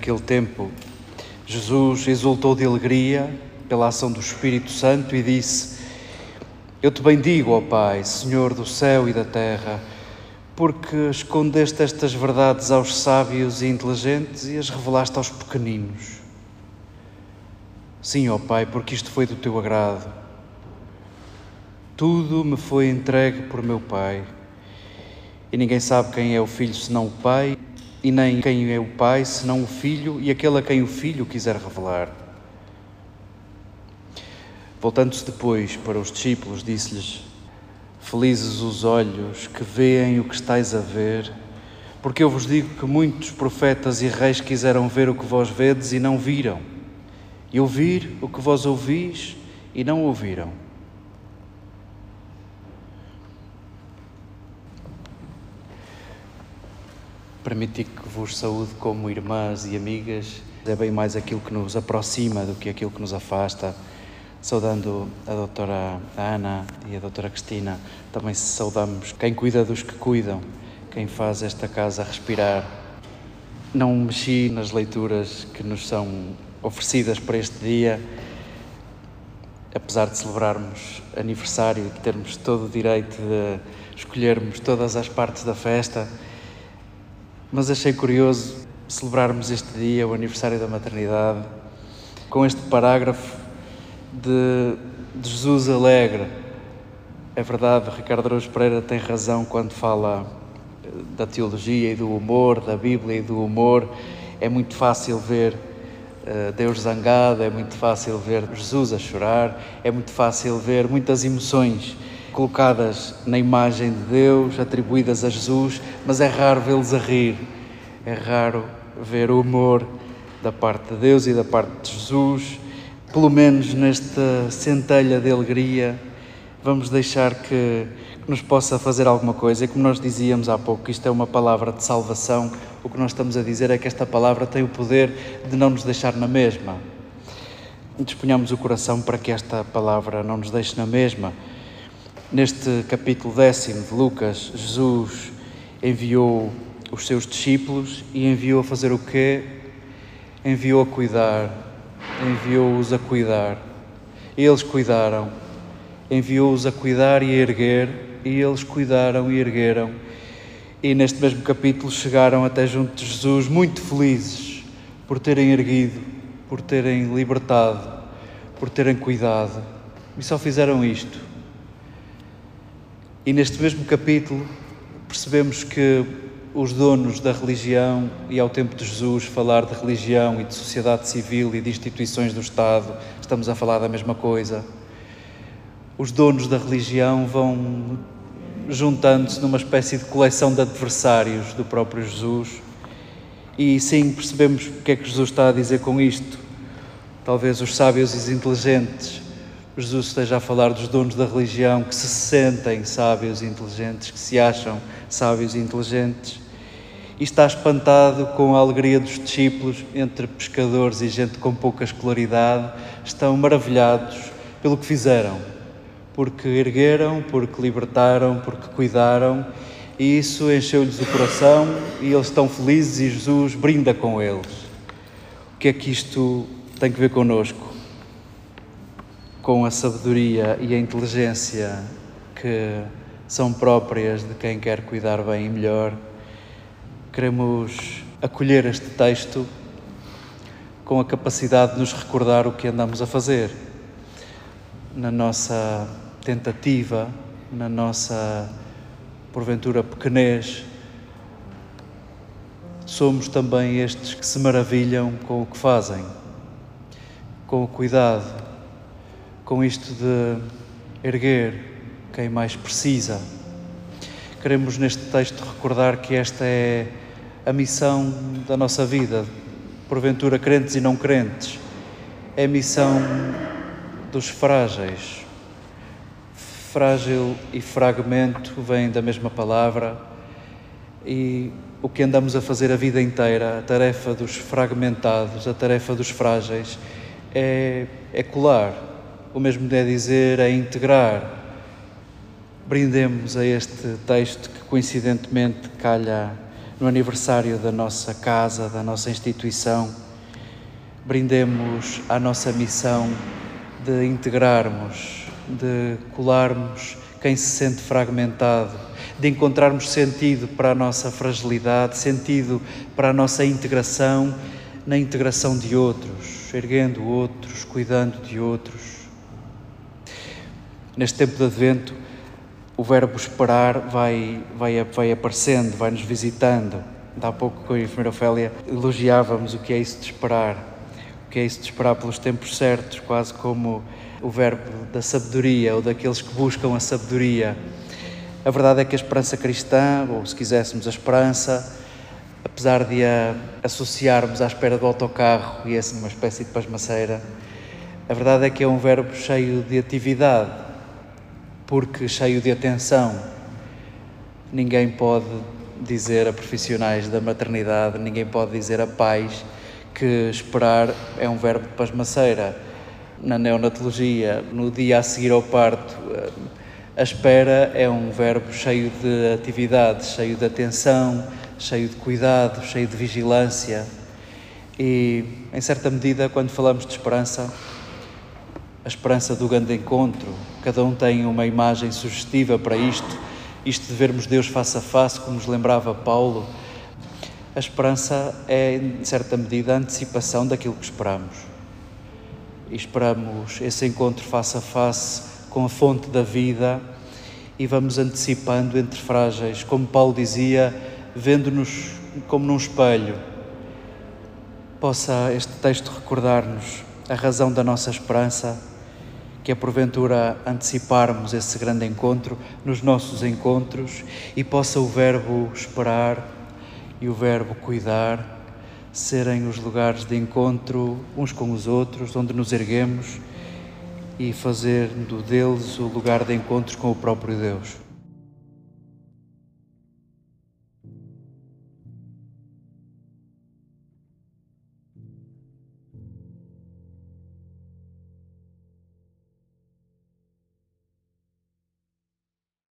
Naquele tempo, Jesus exultou de alegria pela ação do Espírito Santo e disse: Eu te bendigo, ó Pai, Senhor do céu e da terra, porque escondeste estas verdades aos sábios e inteligentes e as revelaste aos pequeninos. Sim, ó Pai, porque isto foi do teu agrado. Tudo me foi entregue por meu Pai. E ninguém sabe quem é o Filho senão o Pai, e nem quem é o Pai senão o Filho e aquele a quem o Filho quiser revelar. Voltando-se depois para os discípulos, disse-lhes: Felizes os olhos que veem o que estáis a ver, porque eu vos digo que muitos profetas e reis quiseram ver o que vós vedes e não viram, e ouvir o que vós ouvis e não ouviram. Permiti que vos saúde como irmãs e amigas. É bem mais aquilo que nos aproxima do que aquilo que nos afasta. Saudando a doutora Ana e a doutora Cristina, também saudamos quem cuida dos que cuidam, quem faz esta casa respirar. Não mexi nas leituras que nos são oferecidas para este dia, apesar de celebrarmos aniversário e termos todo o direito de escolhermos todas as partes da festa mas achei curioso celebrarmos este dia, o aniversário da maternidade, com este parágrafo de, de Jesus alegre. É verdade, Ricardo Araújo Pereira tem razão quando fala eh, da teologia e do humor, da Bíblia e do humor. É muito fácil ver uh, Deus zangado, é muito fácil ver Jesus a chorar, é muito fácil ver muitas emoções colocadas na imagem de Deus, atribuídas a Jesus, mas é raro vê-los a rir, é raro ver o humor da parte de Deus e da parte de Jesus. Pelo menos nesta centelha de alegria, vamos deixar que, que nos possa fazer alguma coisa. E como nós dizíamos há pouco, isto é uma palavra de salvação. O que nós estamos a dizer é que esta palavra tem o poder de não nos deixar na mesma. Disponhamos o coração para que esta palavra não nos deixe na mesma Neste capítulo décimo de Lucas, Jesus enviou os seus discípulos e enviou a fazer o quê? Enviou a cuidar, enviou-os a cuidar. Eles cuidaram, enviou-os a cuidar e a erguer, e eles cuidaram e ergueram. E neste mesmo capítulo chegaram até junto de Jesus muito felizes por terem erguido, por terem libertado, por terem cuidado. E só fizeram isto e neste mesmo capítulo percebemos que os donos da religião, e ao tempo de Jesus falar de religião e de sociedade civil e de instituições do Estado, estamos a falar da mesma coisa. Os donos da religião vão juntando-se numa espécie de coleção de adversários do próprio Jesus. E sim, percebemos o que é que Jesus está a dizer com isto. Talvez os sábios e os inteligentes Jesus esteja a falar dos donos da religião que se sentem sábios e inteligentes, que se acham sábios e inteligentes, e está espantado com a alegria dos discípulos, entre pescadores e gente com pouca escolaridade, estão maravilhados pelo que fizeram, porque ergueram, porque libertaram, porque cuidaram, e isso encheu-lhes o coração e eles estão felizes e Jesus brinda com eles. O que é que isto tem que ver connosco? Com a sabedoria e a inteligência que são próprias de quem quer cuidar bem e melhor, queremos acolher este texto com a capacidade de nos recordar o que andamos a fazer na nossa tentativa, na nossa porventura pequenez. Somos também estes que se maravilham com o que fazem, com o cuidado com isto de erguer quem mais precisa. Queremos neste texto recordar que esta é a missão da nossa vida, porventura crentes e não crentes. É a missão dos frágeis. Frágil e fragmento vêm da mesma palavra e o que andamos a fazer a vida inteira, a tarefa dos fragmentados, a tarefa dos frágeis, é, é colar o mesmo é dizer é integrar. Brindemos a este texto que coincidentemente calha no aniversário da nossa casa, da nossa instituição, brindemos à nossa missão de integrarmos, de colarmos quem se sente fragmentado, de encontrarmos sentido para a nossa fragilidade, sentido para a nossa integração, na integração de outros, erguendo outros, cuidando de outros. Neste tempo de Advento, o verbo esperar vai, vai, vai aparecendo, vai nos visitando. Há pouco com a enfermeira Ofélia elogiávamos o que é isso de esperar, o que é isso de esperar pelos tempos certos, quase como o verbo da sabedoria ou daqueles que buscam a sabedoria. A verdade é que a esperança cristã, ou se quiséssemos a esperança, apesar de a associarmos à espera do autocarro e essa uma espécie de pasmaceira, a verdade é que é um verbo cheio de atividade, porque cheio de atenção. Ninguém pode dizer a profissionais da maternidade, ninguém pode dizer a pais que esperar é um verbo de pasmaceira. Na neonatologia, no dia a seguir ao parto, a espera é um verbo cheio de atividade, cheio de atenção, cheio de cuidado, cheio de vigilância. E, em certa medida, quando falamos de esperança, a esperança do grande encontro, cada um tem uma imagem sugestiva para isto, isto de vermos Deus face a face, como nos lembrava Paulo. A esperança é, em certa medida, a antecipação daquilo que esperamos. E esperamos esse encontro face a face com a fonte da vida e vamos antecipando entre frágeis, como Paulo dizia, vendo-nos como num espelho. Possa este texto recordar-nos a razão da nossa esperança, que é porventura anteciparmos esse grande encontro nos nossos encontros e possa o verbo esperar e o verbo cuidar serem os lugares de encontro uns com os outros, onde nos erguemos e fazendo deles o lugar de encontro com o próprio Deus.